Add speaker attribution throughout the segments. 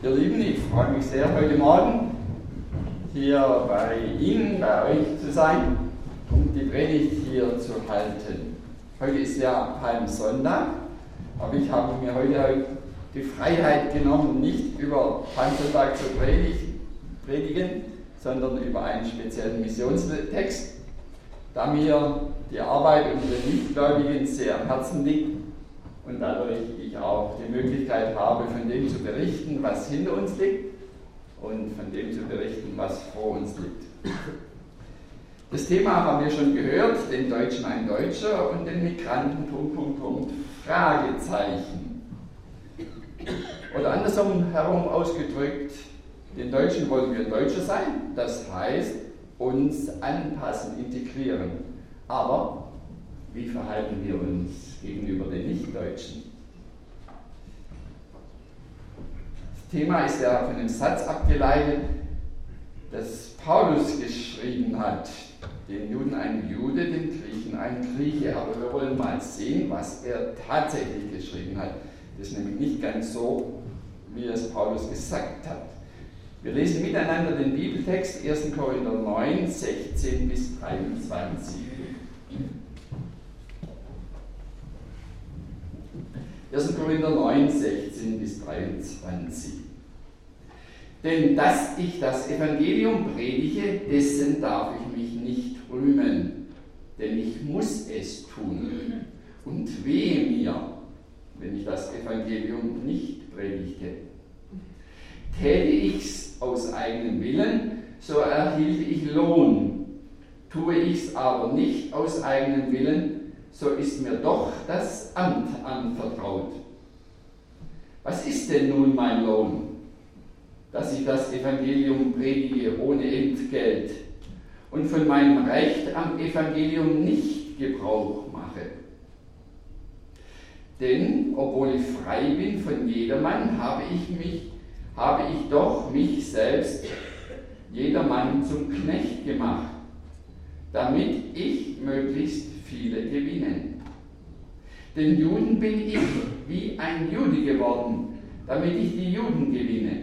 Speaker 1: Ihr Lieben, ich freue mich sehr, heute Morgen hier bei Ihnen, bei euch zu sein und die Predigt hier zu halten. Heute ist ja Palmsonntag, aber ich habe mir heute die Freiheit genommen, nicht über Palmsonntag zu predigen, sondern über einen speziellen Missionstext, da mir die Arbeit unter den Nichtgläubigen sehr am Herzen liegt und dadurch ich auch die Möglichkeit habe, von dem zu berichten, was hinter uns liegt und von dem zu berichten, was vor uns liegt. Das Thema haben wir schon gehört, den Deutschen ein Deutscher und den Migranten, Punkt, Punkt, Punkt, Fragezeichen. Oder andersherum herum ausgedrückt, den Deutschen wollen wir Deutsche sein, das heißt uns anpassen, integrieren. Aber wie verhalten wir uns gegenüber den Nichtdeutschen? Das Thema ist ja von dem Satz abgeleitet, das Paulus geschrieben hat, den Juden ein Jude, den Griechen ein Grieche. Aber wir wollen mal sehen, was er tatsächlich geschrieben hat. Das ist nämlich nicht ganz so, wie es Paulus gesagt hat. Wir lesen miteinander den Bibeltext 1. Korinther 9, 16 bis 23. 1. Korinther 9, 16 bis 23. Denn dass ich das Evangelium predige, dessen darf ich mich nicht rühmen, denn ich muss es tun. Und wehe mir, wenn ich das Evangelium nicht predigte. Täte ich's aus eigenem Willen, so erhielte ich Lohn. Tue ich's aber nicht aus eigenem Willen, so ist mir doch das Amt anvertraut. Was ist denn nun mein Lohn? Dass ich das Evangelium predige ohne Entgelt und von meinem Recht am Evangelium nicht Gebrauch mache. Denn obwohl ich frei bin von jedermann, habe ich mich, habe ich doch mich selbst jedermann zum Knecht gemacht, damit ich möglichst viele gewinnen. Den Juden bin ich wie ein Jude geworden, damit ich die Juden gewinne.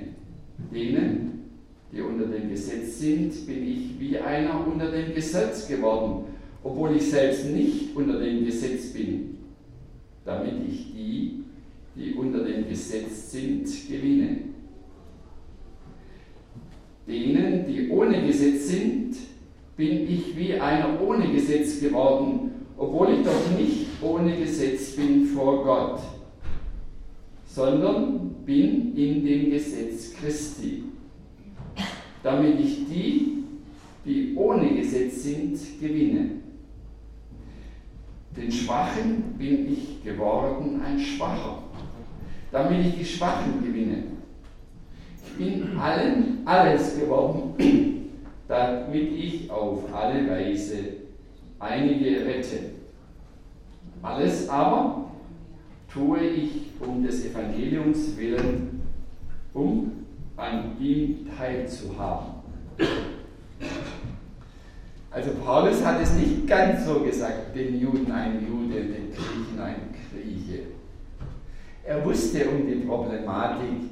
Speaker 1: Denen, die unter dem Gesetz sind, bin ich wie einer unter dem Gesetz geworden, obwohl ich selbst nicht unter dem Gesetz bin, damit ich die, die unter dem Gesetz sind, gewinne. Denen, die ohne Gesetz sind, bin ich wie einer ohne Gesetz geworden, obwohl ich doch nicht ohne Gesetz bin vor Gott, sondern bin in dem Gesetz Christi, damit ich die, die ohne Gesetz sind, gewinne. Den Schwachen bin ich geworden ein Schwacher, damit ich die Schwachen gewinne. Ich bin allen alles geworden, damit ich auf alle Weise einige rette. Alles aber tue ich um des Evangeliums willen, um an ihm teilzuhaben. Also Paulus hat es nicht ganz so gesagt, den Juden ein Jude, den Griechen ein Grieche. Er wusste um die Problematik,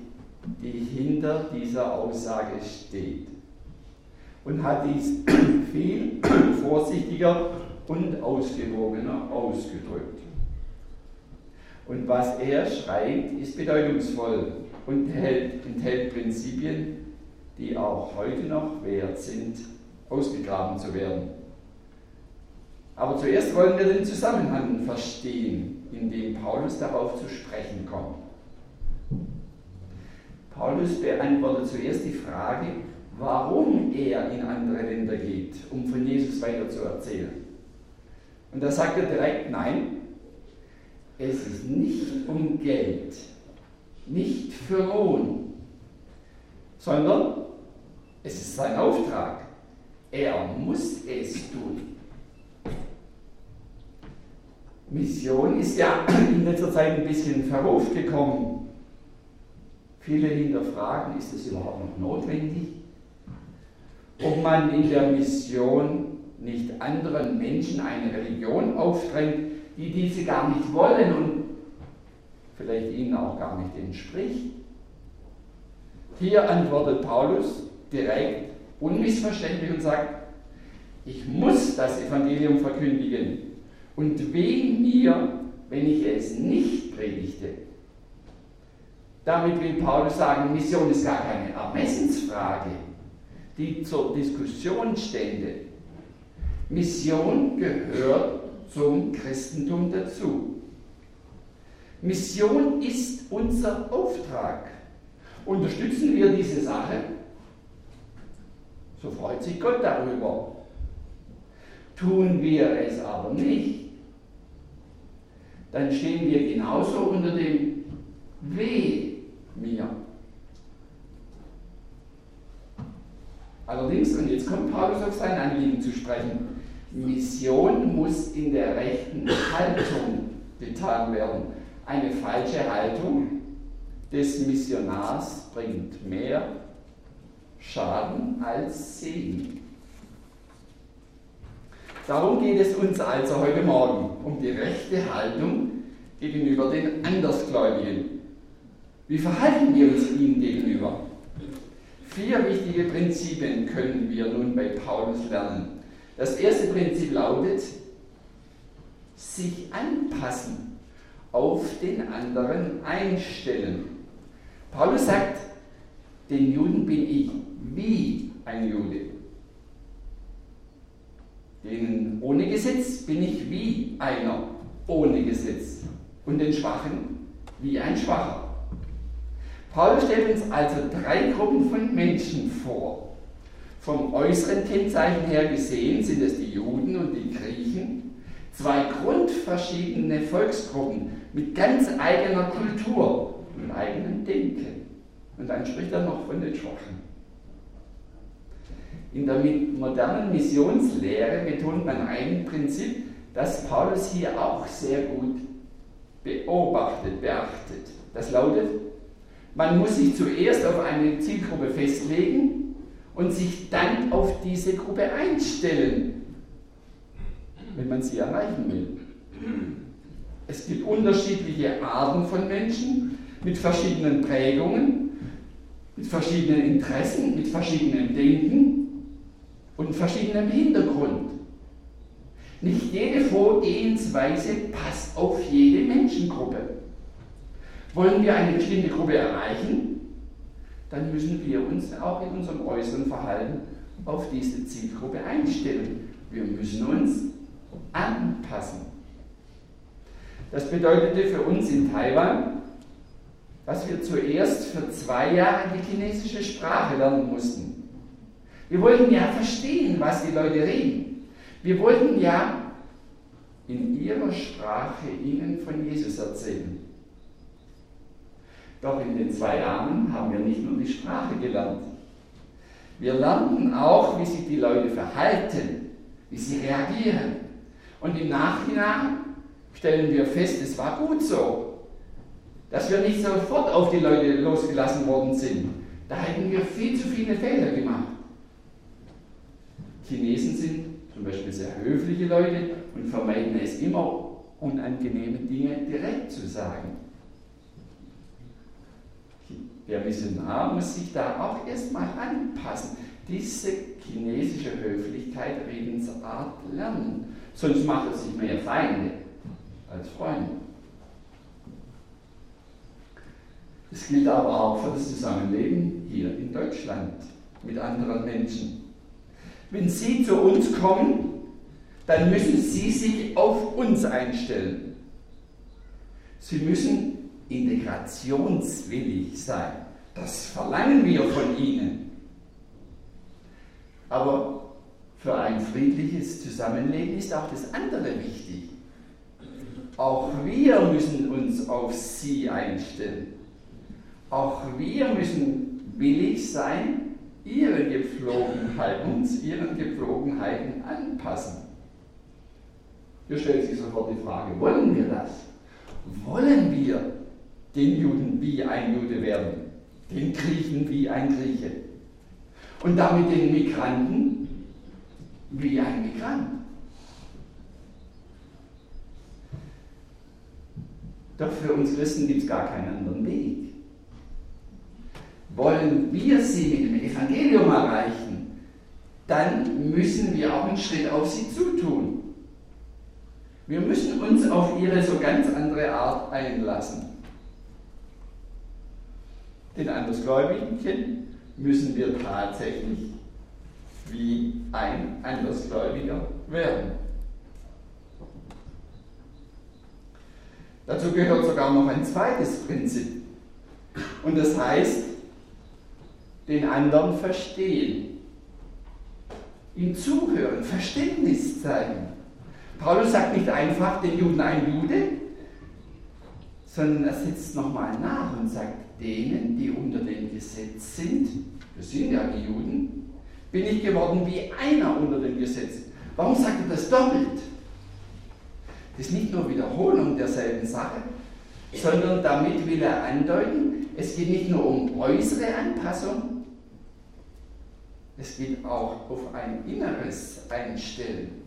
Speaker 1: die hinter dieser Aussage steht und hat dies viel vorsichtiger und ausgewogener ausgedrückt. Und was er schreibt, ist bedeutungsvoll und enthält, enthält Prinzipien, die auch heute noch wert sind, ausgegraben zu werden. Aber zuerst wollen wir den Zusammenhang verstehen, in dem Paulus darauf zu sprechen kommt. Paulus beantwortet zuerst die Frage, warum er in andere Länder geht, um von Jesus weiter zu erzählen. Und da sagt er direkt, nein, es ist nicht um Geld, nicht für Lohn, sondern es ist sein Auftrag. Er muss es tun. Mission ist ja in letzter Zeit ein bisschen in Verruf gekommen. Viele hinterfragen, ist es überhaupt noch notwendig? Ob man in der Mission nicht anderen Menschen eine Religion aufdrängt, die diese gar nicht wollen und vielleicht ihnen auch gar nicht entspricht. Hier antwortet Paulus direkt, unmissverständlich und sagt, ich muss das Evangelium verkündigen. Und weh mir, wenn ich es nicht predigte. Damit will Paulus sagen, Mission ist gar keine Ermessensfrage, die zur Diskussion stände. Mission gehört zum Christentum dazu. Mission ist unser Auftrag. Unterstützen wir diese Sache, so freut sich Gott darüber. Tun wir es aber nicht, dann stehen wir genauso unter dem Weh mir. Allerdings, und jetzt kommt Paulus auf sein Anliegen zu sprechen, Mission muss in der rechten Haltung getan werden. Eine falsche Haltung des Missionars bringt mehr Schaden als Segen. Darum geht es uns also heute Morgen um die rechte Haltung gegenüber den Andersgläubigen. Wie verhalten wir uns ihnen gegenüber? Vier wichtige Prinzipien können wir nun bei Paulus lernen. Das erste Prinzip lautet, sich anpassen, auf den anderen einstellen. Paulus sagt, den Juden bin ich wie ein Jude. Den ohne Gesetz bin ich wie einer ohne Gesetz. Und den Schwachen wie ein Schwacher. Paulus stellt uns also drei Gruppen von Menschen vor. Vom äußeren Kennzeichen her gesehen sind es die Juden und die Griechen, zwei grundverschiedene Volksgruppen mit ganz eigener Kultur und eigenem Denken. Und dann spricht er noch von den Schwachen. In der modernen Missionslehre betont man ein Prinzip, das Paulus hier auch sehr gut beobachtet, beachtet. Das lautet, man muss sich zuerst auf eine Zielgruppe festlegen und sich dann auf diese Gruppe einstellen, wenn man sie erreichen will. Es gibt unterschiedliche Arten von Menschen mit verschiedenen Prägungen, mit verschiedenen Interessen, mit verschiedenem Denken und verschiedenem Hintergrund. Nicht jede Vorgehensweise passt auf jede Menschengruppe. Wollen wir eine bestimmte Gruppe erreichen, dann müssen wir uns auch in unserem äußeren Verhalten auf diese Zielgruppe einstellen. Wir müssen uns anpassen. Das bedeutete für uns in Taiwan, dass wir zuerst für zwei Jahre die chinesische Sprache lernen mussten. Wir wollten ja verstehen, was die Leute reden. Wir wollten ja in ihrer Sprache ihnen von Jesus erzählen. Doch in den zwei Jahren haben wir nicht nur die Sprache gelernt. Wir lernten auch, wie sich die Leute verhalten, wie sie reagieren. Und im Nachhinein stellen wir fest, es war gut so, dass wir nicht sofort auf die Leute losgelassen worden sind. Da hätten wir viel zu viele Fehler gemacht. Chinesen sind zum Beispiel sehr höfliche Leute und vermeiden es immer, unangenehme Dinge direkt zu sagen. Der Missionar muss sich da auch erstmal anpassen, diese chinesische Höflichkeit, Redensart lernen. Sonst macht er sich mehr Feinde als Freunde. Das gilt aber auch für das Zusammenleben hier in Deutschland mit anderen Menschen. Wenn Sie zu uns kommen, dann müssen Sie sich auf uns einstellen. Sie müssen integrationswillig sein. Das verlangen wir von Ihnen. Aber für ein friedliches Zusammenleben ist auch das andere wichtig. Auch wir müssen uns auf Sie einstellen. Auch wir müssen willig sein, ihre Gepflogenheiten, uns ihren Gepflogenheiten anpassen. Hier stellt sich sofort die Frage, wollen wir das? Wollen wir den Juden wie ein Jude werden, den Griechen wie ein Grieche und damit den Migranten wie ein Migrant? Doch für uns Christen gibt es gar keinen anderen Weg. wollen wir sie mit dem Evangelium erreichen, dann müssen wir auch einen Schritt auf sie zutun. Wir müssen uns auf ihre so ganz andere Art einlassen. Den Andersgläubigen müssen wir tatsächlich wie ein Andersgläubiger werden. Dazu gehört sogar noch ein zweites Prinzip. Und das heißt, den anderen verstehen, ihm zuhören, Verständnis zeigen. Paulus sagt nicht einfach den Juden ein Jude, sondern er setzt nochmal nach und sagt, denen, die unter dem Gesetz sind, wir sind ja die Juden, bin ich geworden wie einer unter dem Gesetz. Warum sagt er das doppelt? Das ist nicht nur Wiederholung derselben Sache, sondern damit will er andeuten, es geht nicht nur um äußere Anpassung, es geht auch auf ein inneres Einstellen.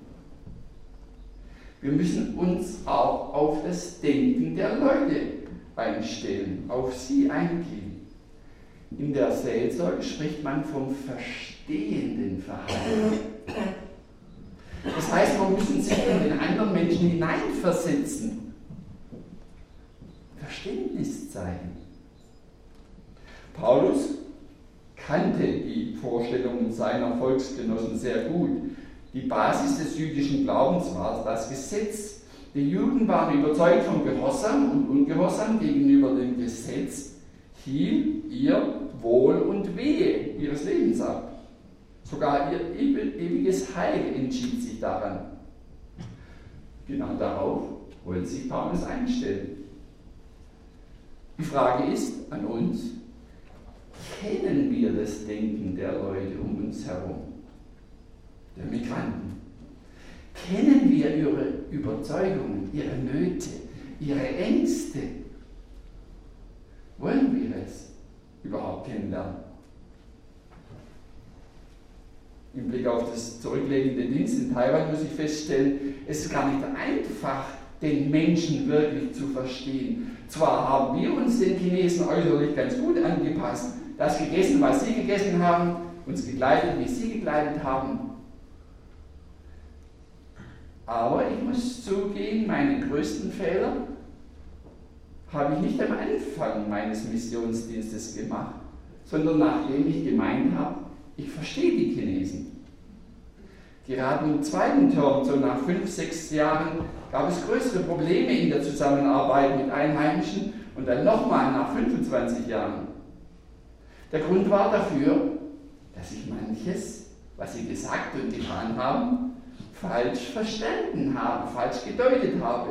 Speaker 1: Wir müssen uns auch auf das Denken der Leute einstellen, auf sie eingehen. In der Seelsorge spricht man vom verstehenden Verhalten. Das heißt, wir müssen sich in den anderen Menschen hineinversetzen. Verständnis zeigen. Paulus kannte die Vorstellungen seiner Volksgenossen sehr gut. Die Basis des jüdischen Glaubens war das Gesetz. Die Juden waren überzeugt vom Gehorsam und Ungehorsam gegenüber dem Gesetz hielt ihr Wohl und Wehe ihres Lebens ab. Sogar ihr ewiges Heil entschied sich daran. Genau darauf wollte sich Paulus einstellen. Die Frage ist an uns, kennen wir das Denken der Leute um uns herum, der Migranten? Kennen wir ihre Überzeugungen, ihre Nöte, ihre Ängste? Wollen wir es überhaupt kennenlernen? im Blick auf das zurücklegende Dienst in Taiwan muss ich feststellen, es ist gar nicht einfach, den Menschen wirklich zu verstehen. Zwar haben wir uns den Chinesen äußerlich ganz gut angepasst, das gegessen, was sie gegessen haben, uns gekleidet, wie sie gekleidet haben. Aber ich muss zugeben, meine größten Fehler habe ich nicht am Anfang meines Missionsdienstes gemacht, sondern nachdem ich gemeint habe, ich verstehe die Chinesen. Gerade im zweiten Term, so nach fünf, sechs Jahren, gab es größere Probleme in der Zusammenarbeit mit Einheimischen und dann nochmal nach 25 Jahren. Der Grund war dafür, dass ich manches, was sie gesagt und getan haben, falsch verstanden habe, falsch gedeutet habe.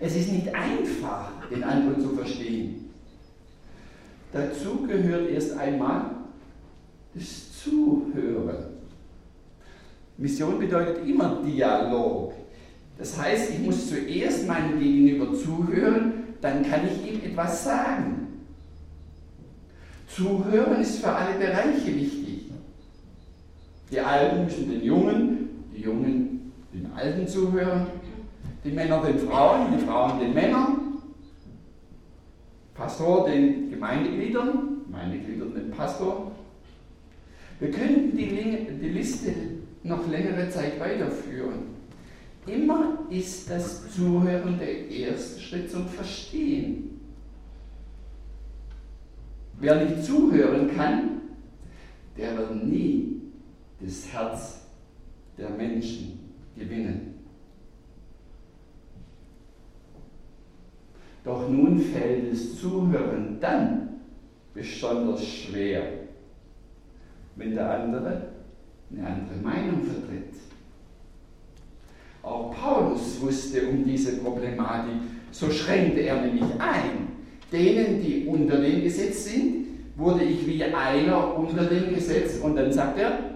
Speaker 1: Es ist nicht einfach, den anderen zu verstehen. Dazu gehört erst einmal das Zuhören. Mission bedeutet immer Dialog. Das heißt, ich muss zuerst meinem Gegenüber zuhören, dann kann ich ihm etwas sagen. Zuhören ist für alle Bereiche wichtig. Die Alten müssen den Jungen, die Jungen den Alten zuhören, die Männer den Frauen, die Frauen den Männern, Pastor den Gemeindegliedern, Gemeindeglieder den Pastor, wir könnten die, die Liste noch längere Zeit weiterführen. Immer ist das Zuhören der erste Schritt zum Verstehen. Wer nicht zuhören kann, der wird nie das Herz der Menschen gewinnen. Doch nun fällt das Zuhören dann besonders schwer wenn der andere eine andere Meinung vertritt. Auch Paulus wusste um diese Problematik, so schränkte er nämlich ein. Denen, die unter dem Gesetz sind, wurde ich wie einer unter dem Gesetz und dann sagt er,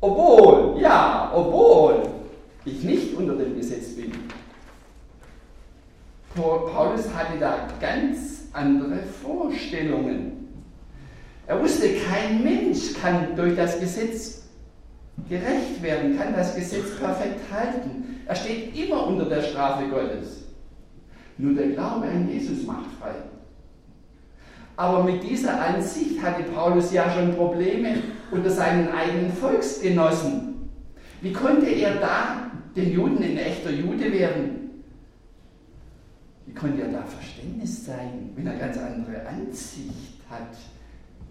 Speaker 1: obwohl, ja, obwohl ich nicht unter dem Gesetz bin. Paulus hatte da ganz andere Vorstellungen. Er wusste, kein Mensch kann durch das Gesetz gerecht werden, kann das Gesetz perfekt halten. Er steht immer unter der Strafe Gottes. Nur der Glaube an Jesus macht frei. Aber mit dieser Ansicht hatte Paulus ja schon Probleme unter seinen eigenen Volksgenossen. Wie konnte er da den Juden ein echter Jude werden? Wie konnte er da Verständnis zeigen, wenn er ganz andere Ansicht hat,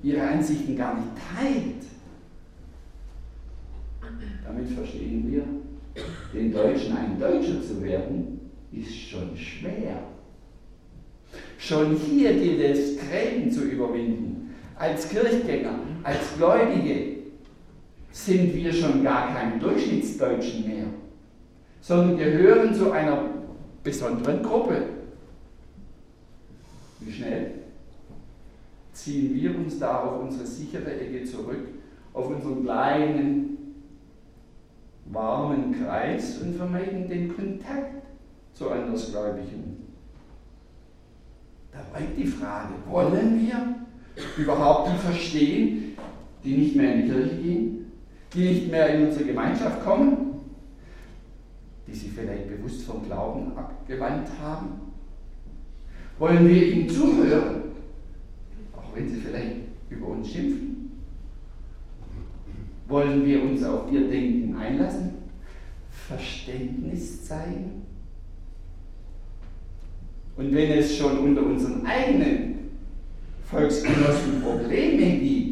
Speaker 1: ihre Ansichten gar nicht teilt? Damit verstehen wir, den Deutschen ein Deutscher zu werden, ist schon schwer. Schon hier gilt es, Gräben zu überwinden. Als Kirchgänger, als Gläubige sind wir schon gar keine Durchschnittsdeutschen mehr, sondern gehören zu einer besonderen Gruppe. Wie schnell ziehen wir uns da auf unsere sichere Ecke zurück, auf unseren kleinen, warmen Kreis und vermeiden den Kontakt zu Andersgläubigen. Da bleibt die Frage, wollen wir überhaupt die verstehen, die nicht mehr in die Kirche gehen, die nicht mehr in unsere Gemeinschaft kommen, die sich vielleicht bewusst vom Glauben abgewandt haben? Wollen wir ihnen zuhören, auch wenn sie vielleicht über uns schimpfen? Wollen wir uns auf ihr Denken einlassen? Verständnis zeigen? Und wenn es schon unter unseren eigenen Volksgenossen Probleme gibt,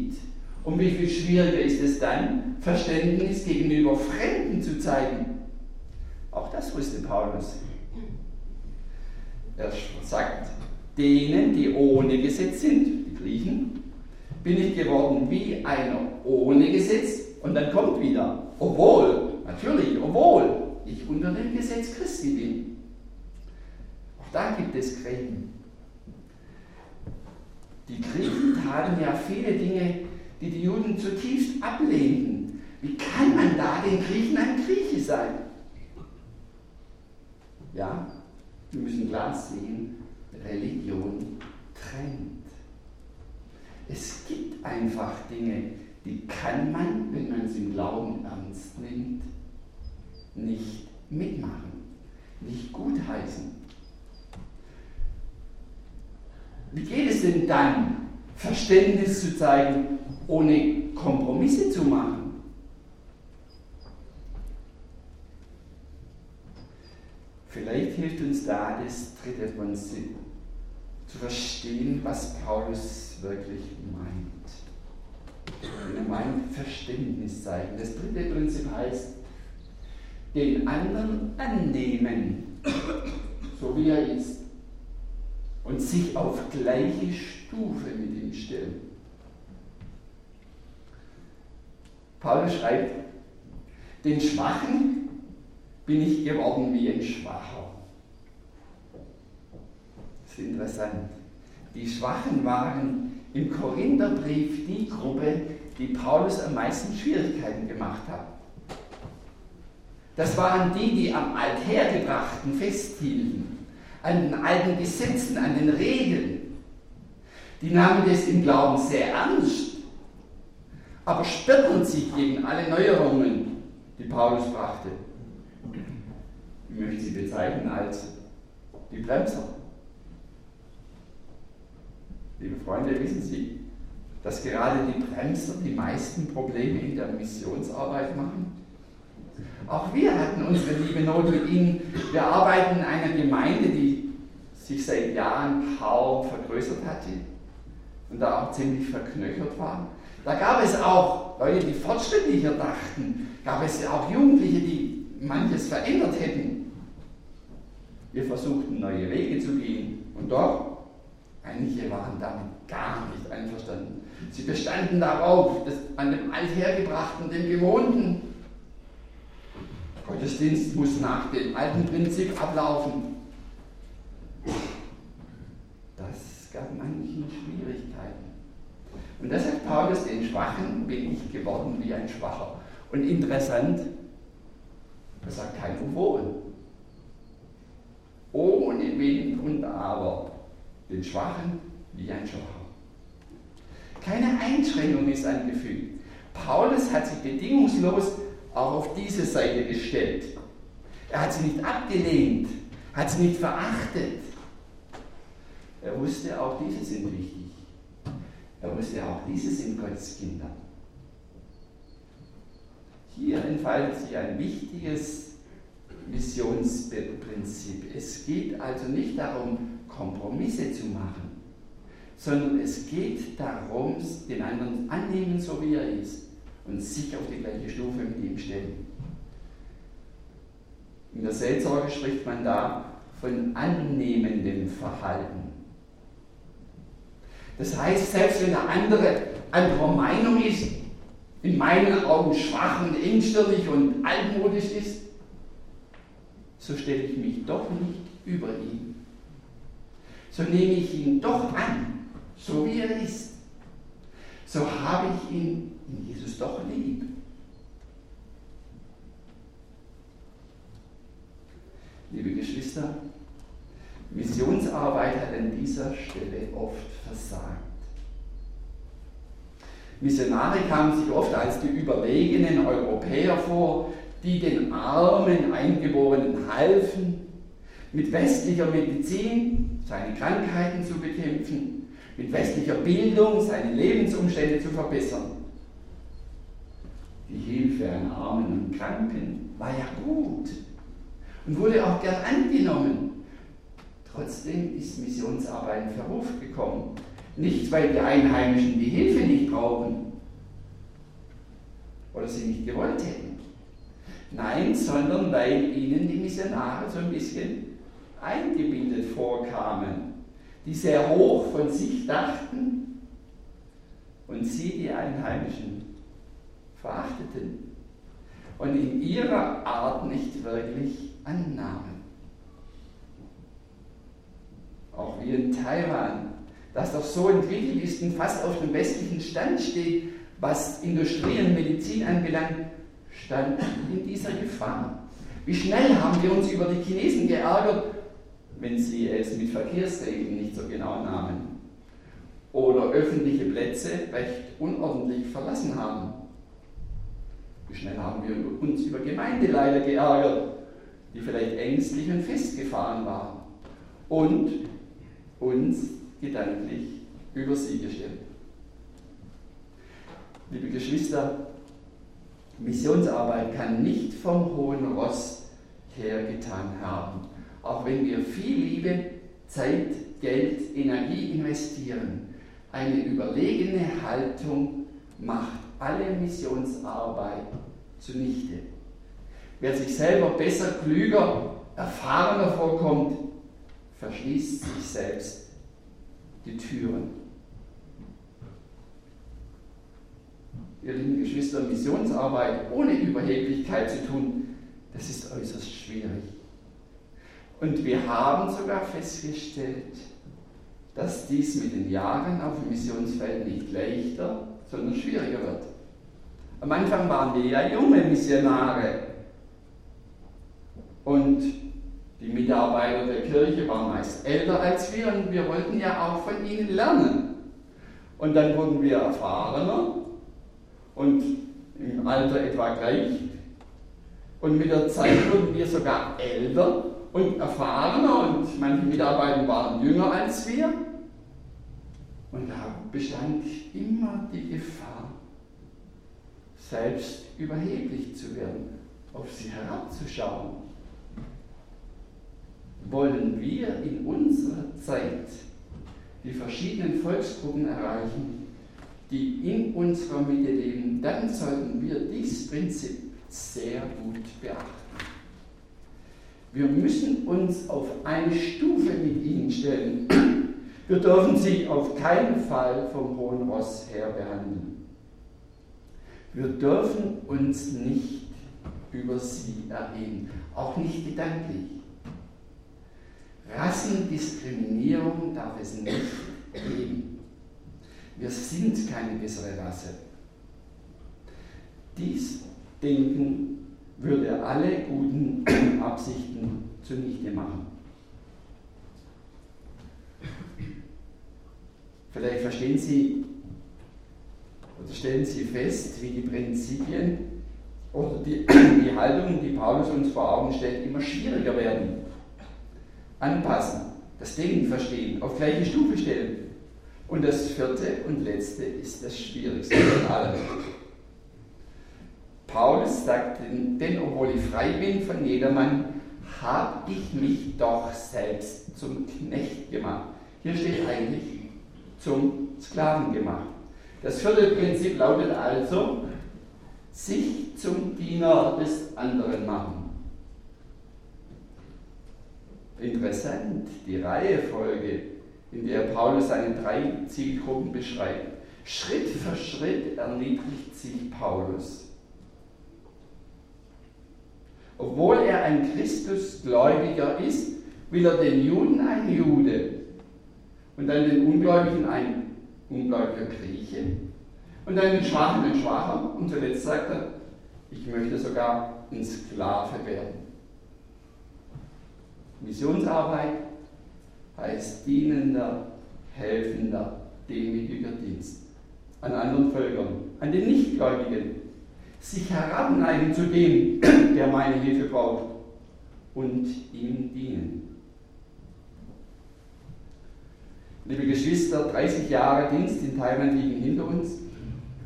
Speaker 1: um wie viel schwieriger ist es dann, Verständnis gegenüber Fremden zu zeigen? Auch das wusste Paulus. Er sagt, denen, die ohne Gesetz sind, die Griechen, bin ich geworden wie einer ohne Gesetz. Und dann kommt wieder, obwohl, natürlich, obwohl ich unter dem Gesetz Christi bin. Da gibt es Gräben. Die Griechen taten ja viele Dinge, die die Juden zutiefst ablehnten. Wie kann man da den Griechen ein Grieche sein? Ja, wir müssen klar sehen, Religion trennt. Es gibt einfach Dinge, die kann man, wenn man es im Glauben ernst nimmt, nicht mitmachen, nicht gutheißen. Wie geht es denn dann, Verständnis zu zeigen, ohne Kompromisse zu machen? Vielleicht hilft uns da das dritte Prinzip, zu verstehen, was Paulus wirklich meint. Er meint, Verständnis zeigen. Das dritte Prinzip heißt, den anderen annehmen, so wie er ist und sich auf gleiche Stufe mit ihm stellen. Paulus schreibt, den Schwachen bin ich geworden wie ein Schwacher. Das ist interessant. Die Schwachen waren im Korintherbrief die Gruppe, die Paulus am meisten Schwierigkeiten gemacht hat. Das waren die, die am Althergebrachten festhielten an den alten Gesetzen, an den Regeln. Die nahmen das im Glauben sehr ernst, aber sperrten sich gegen alle Neuerungen, die Paulus brachte. Ich möchte sie bezeichnen als die Bremser. Liebe Freunde, wissen Sie, dass gerade die Bremser die meisten Probleme in der Missionsarbeit machen? Auch wir hatten unsere liebe Not mit ihnen. Wir arbeiten in einer Gemeinde, die sich seit Jahren kaum vergrößert hatte und da auch ziemlich verknöchert war. Da gab es auch Leute, die fortschrittlicher dachten, gab es auch Jugendliche, die manches verändert hätten. Wir versuchten neue Wege zu gehen und doch, einige waren damit gar nicht einverstanden. Sie bestanden darauf, dass an dem Althergebrachten, dem Gewohnten, Gottesdienst muss nach dem alten Prinzip ablaufen. Das gab manchen Schwierigkeiten. Und das sagt Paulus, den Schwachen bin ich geworden wie ein Schwacher. Und interessant, er sagt kein Obwohl. Ohne Wenn und Aber, den Schwachen wie ein Schwacher. Keine Einschränkung ist angefügt. Paulus hat sich bedingungslos auch auf diese Seite gestellt. Er hat sie nicht abgelehnt, hat sie nicht verachtet, er wusste, auch diese sind wichtig. Er wusste auch, diese sind Gottes Kinder. Hier entfaltet sich ein wichtiges Missionsprinzip. Es geht also nicht darum, Kompromisse zu machen, sondern es geht darum, den anderen annehmen, so wie er ist und sich auf die gleiche Stufe mit ihm stellen. In der Seelsorge spricht man da von annehmendem Verhalten. Das heißt, selbst wenn der andere anderer Meinung ist, in meinen Augen schwach und engstirnig und altmodisch ist, so stelle ich mich doch nicht über ihn. So nehme ich ihn doch an, so wie er ist. So habe ich ihn in Jesus doch lieb. Liebe Geschwister, Missionsarbeit hat an dieser Stelle oft versagt. Missionare kamen sich oft als die überlegenen Europäer vor, die den armen Eingeborenen halfen, mit westlicher Medizin seine Krankheiten zu bekämpfen, mit westlicher Bildung seine Lebensumstände zu verbessern. Die Hilfe an Armen und Kranken war ja gut und wurde auch gern angenommen. Trotzdem ist Missionsarbeit in Verruf gekommen. Nicht, weil die Einheimischen die Hilfe nicht brauchen oder sie nicht gewollt hätten. Nein, sondern weil ihnen die Missionare so ein bisschen eingebildet vorkamen, die sehr hoch von sich dachten und sie, die Einheimischen, verachteten und in ihrer Art nicht wirklich annahmen. Auch wie in Taiwan, das doch so entwickelt ist und fast auf dem westlichen Stand steht, was Industrie und Medizin anbelangt, stand in dieser Gefahr. Wie schnell haben wir uns über die Chinesen geärgert, wenn sie es mit Verkehrsregeln nicht so genau nahmen oder öffentliche Plätze recht unordentlich verlassen haben. Wie schnell haben wir uns über Gemeindeleiter geärgert, die vielleicht ängstlich und festgefahren waren und uns gedanklich über sie gestellt. Liebe Geschwister, Missionsarbeit kann nicht vom hohen Ross her getan haben, auch wenn wir viel Liebe, Zeit, Geld, Energie investieren. Eine überlegene Haltung macht alle Missionsarbeit zunichte. Wer sich selber besser, klüger, erfahrener vorkommt, verschließt sich selbst die Türen. Ihr lieben Geschwister, Missionsarbeit ohne Überheblichkeit zu tun, das ist äußerst schwierig. Und wir haben sogar festgestellt, dass dies mit den Jahren auf dem Missionsfeld nicht leichter, sondern schwieriger wird. Am Anfang waren wir ja junge Missionare und die Mitarbeiter der Kirche waren meist älter als wir und wir wollten ja auch von ihnen lernen. Und dann wurden wir erfahrener und im Alter etwa gleich. Und mit der Zeit wurden wir sogar älter und erfahrener und manche Mitarbeiter waren jünger als wir. Und da bestand immer die Gefahr, selbst überheblich zu werden, auf sie herabzuschauen wollen wir in unserer Zeit die verschiedenen Volksgruppen erreichen, die in unserer Mitte leben, dann sollten wir dieses Prinzip sehr gut beachten. Wir müssen uns auf eine Stufe mit ihnen stellen. Wir dürfen sie auf keinen Fall vom hohen Ross her behandeln. Wir dürfen uns nicht über sie erheben, auch nicht gedanklich. Rassendiskriminierung darf es nicht geben. Wir sind keine bessere Rasse. Dies Denken würde alle guten Absichten zunichte machen. Vielleicht verstehen Sie oder stellen Sie fest, wie die Prinzipien oder die, die Haltungen, die Paulus uns vor Augen stellt, immer schwieriger werden anpassen, das Denken verstehen, auf gleiche Stufe stellen. Und das vierte und letzte ist das Schwierigste von allem. Paulus sagt, denn obwohl ich frei bin von jedermann, habe ich mich doch selbst zum Knecht gemacht. Hier steht eigentlich zum Sklaven gemacht. Das vierte Prinzip lautet also, sich zum Diener des anderen machen. Interessant, die Reihefolge, in der Paulus seine drei Zielgruppen beschreibt. Schritt für Schritt erniedrigt sich Paulus. Obwohl er ein Christusgläubiger ist, will er den Juden ein Jude und dann den Ungläubigen ein ungläubiger Grieche und dann den Schwachen ein Schwacher und zuletzt sagt er, ich möchte sogar ein Sklave werden. Missionsarbeit heißt dienender, helfender, demütiger Dienst an anderen Völkern, an den Nichtgläubigen, sich herabneigen zu dem, der meine Hilfe braucht und ihm dienen. Liebe Geschwister, 30 Jahre Dienst in Taiwan liegen hinter uns.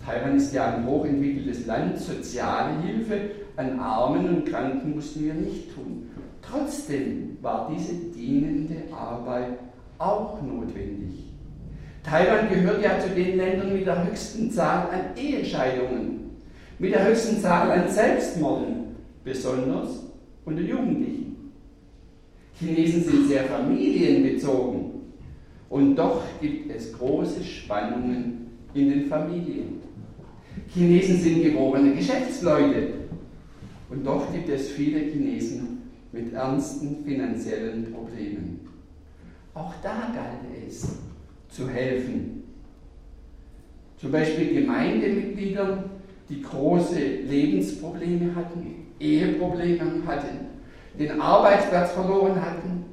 Speaker 1: Taiwan ist ja ein hochentwickeltes Land. Soziale Hilfe an Armen und Kranken mussten wir nicht tun. Trotzdem war diese dienende Arbeit auch notwendig. Taiwan gehört ja zu den Ländern mit der höchsten Zahl an Ehescheidungen, mit der höchsten Zahl an Selbstmorden, besonders unter Jugendlichen. Chinesen sind sehr familienbezogen und doch gibt es große Spannungen in den Familien. Chinesen sind geborene Geschäftsleute und doch gibt es viele Chinesen mit ernsten finanziellen Problemen. Auch da galt es zu helfen. Zum Beispiel Gemeindemitgliedern, die große Lebensprobleme hatten, Eheprobleme hatten, den Arbeitsplatz verloren hatten.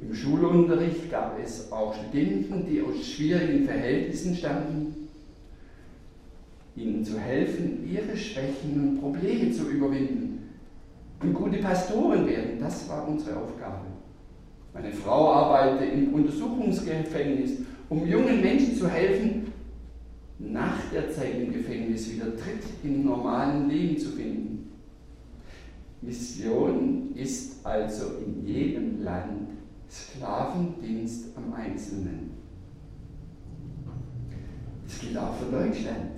Speaker 1: Im Schulunterricht gab es auch Studenten, die aus schwierigen Verhältnissen stammten, ihnen zu helfen, ihre Schwächen und Probleme zu überwinden und gute Pastoren werden. Das war unsere Aufgabe. Meine Frau arbeitet im Untersuchungsgefängnis, um jungen Menschen zu helfen, nach der Zeit im Gefängnis wieder Tritt im normalen Leben zu finden. Mission ist also in jedem Land Sklavendienst am Einzelnen. Das gilt auch für Deutschland.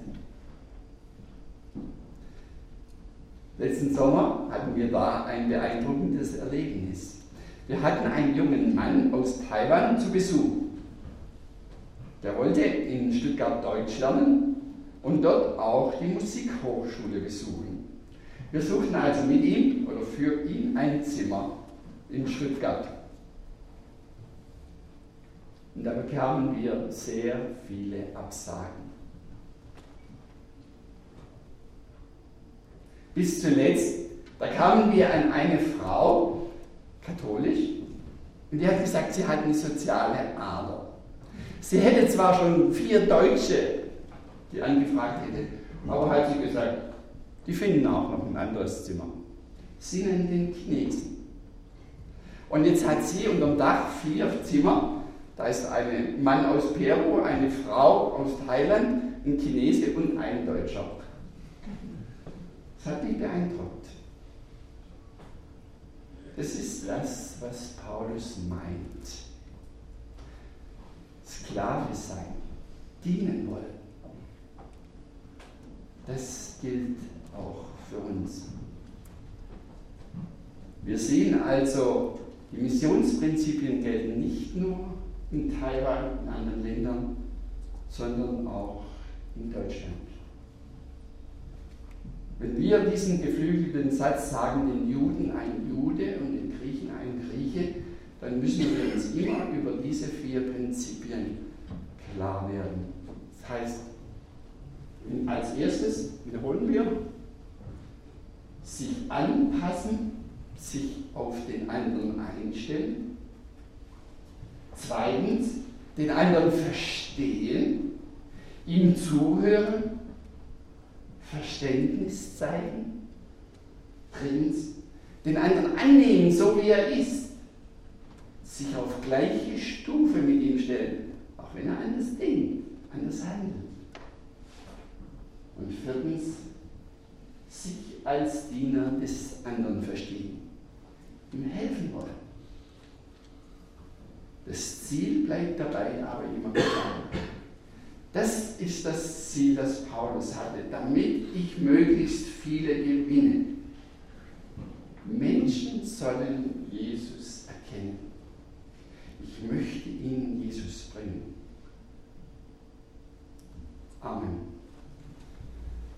Speaker 1: Letzten Sommer hatten wir da ein beeindruckendes Erlebnis. Wir hatten einen jungen Mann aus Taiwan zu Besuch. Der wollte in Stuttgart Deutsch lernen und dort auch die Musikhochschule besuchen. Wir suchten also mit ihm oder für ihn ein Zimmer in Stuttgart. Und da bekamen wir sehr viele Absagen. Bis zuletzt, da kamen wir an eine Frau, katholisch. Und die hat gesagt, sie hat eine soziale Ader. Sie hätte zwar schon vier Deutsche, die angefragt hätte, aber hat sie gesagt, die finden auch noch ein anderes Zimmer. Sie nennen den Chinesen. Und jetzt hat sie unterm Dach vier Zimmer. Da ist ein Mann aus Peru, eine Frau aus Thailand, ein Chinese und ein Deutscher. Das hat mich beeindruckt. Das ist das, was Paulus meint. Sklave sein, dienen wollen. Das gilt auch für uns. Wir sehen also, die Missionsprinzipien gelten nicht nur in Taiwan, in anderen Ländern, sondern auch in Deutschland. Wenn wir diesen geflügelten Satz sagen, den Juden ein Jude und den Griechen ein Grieche, dann müssen wir uns immer über diese vier Prinzipien klar werden. Das heißt, als erstes wiederholen wir, sich anpassen, sich auf den anderen einstellen. Zweitens, den anderen verstehen, ihm zuhören Verständnis zeigen. Drittens, den anderen annehmen, so wie er ist. sich auf gleiche Stufe mit ihm stellen, auch wenn er anders denkt, anders handelt. Und viertens, sich als Diener des anderen verstehen, ihm helfen wollen. Das Ziel bleibt dabei aber immer klar. Das ist das Ziel, das Paulus hatte, damit ich möglichst viele gewinne. Menschen sollen Jesus erkennen. Ich möchte ihnen Jesus bringen. Amen.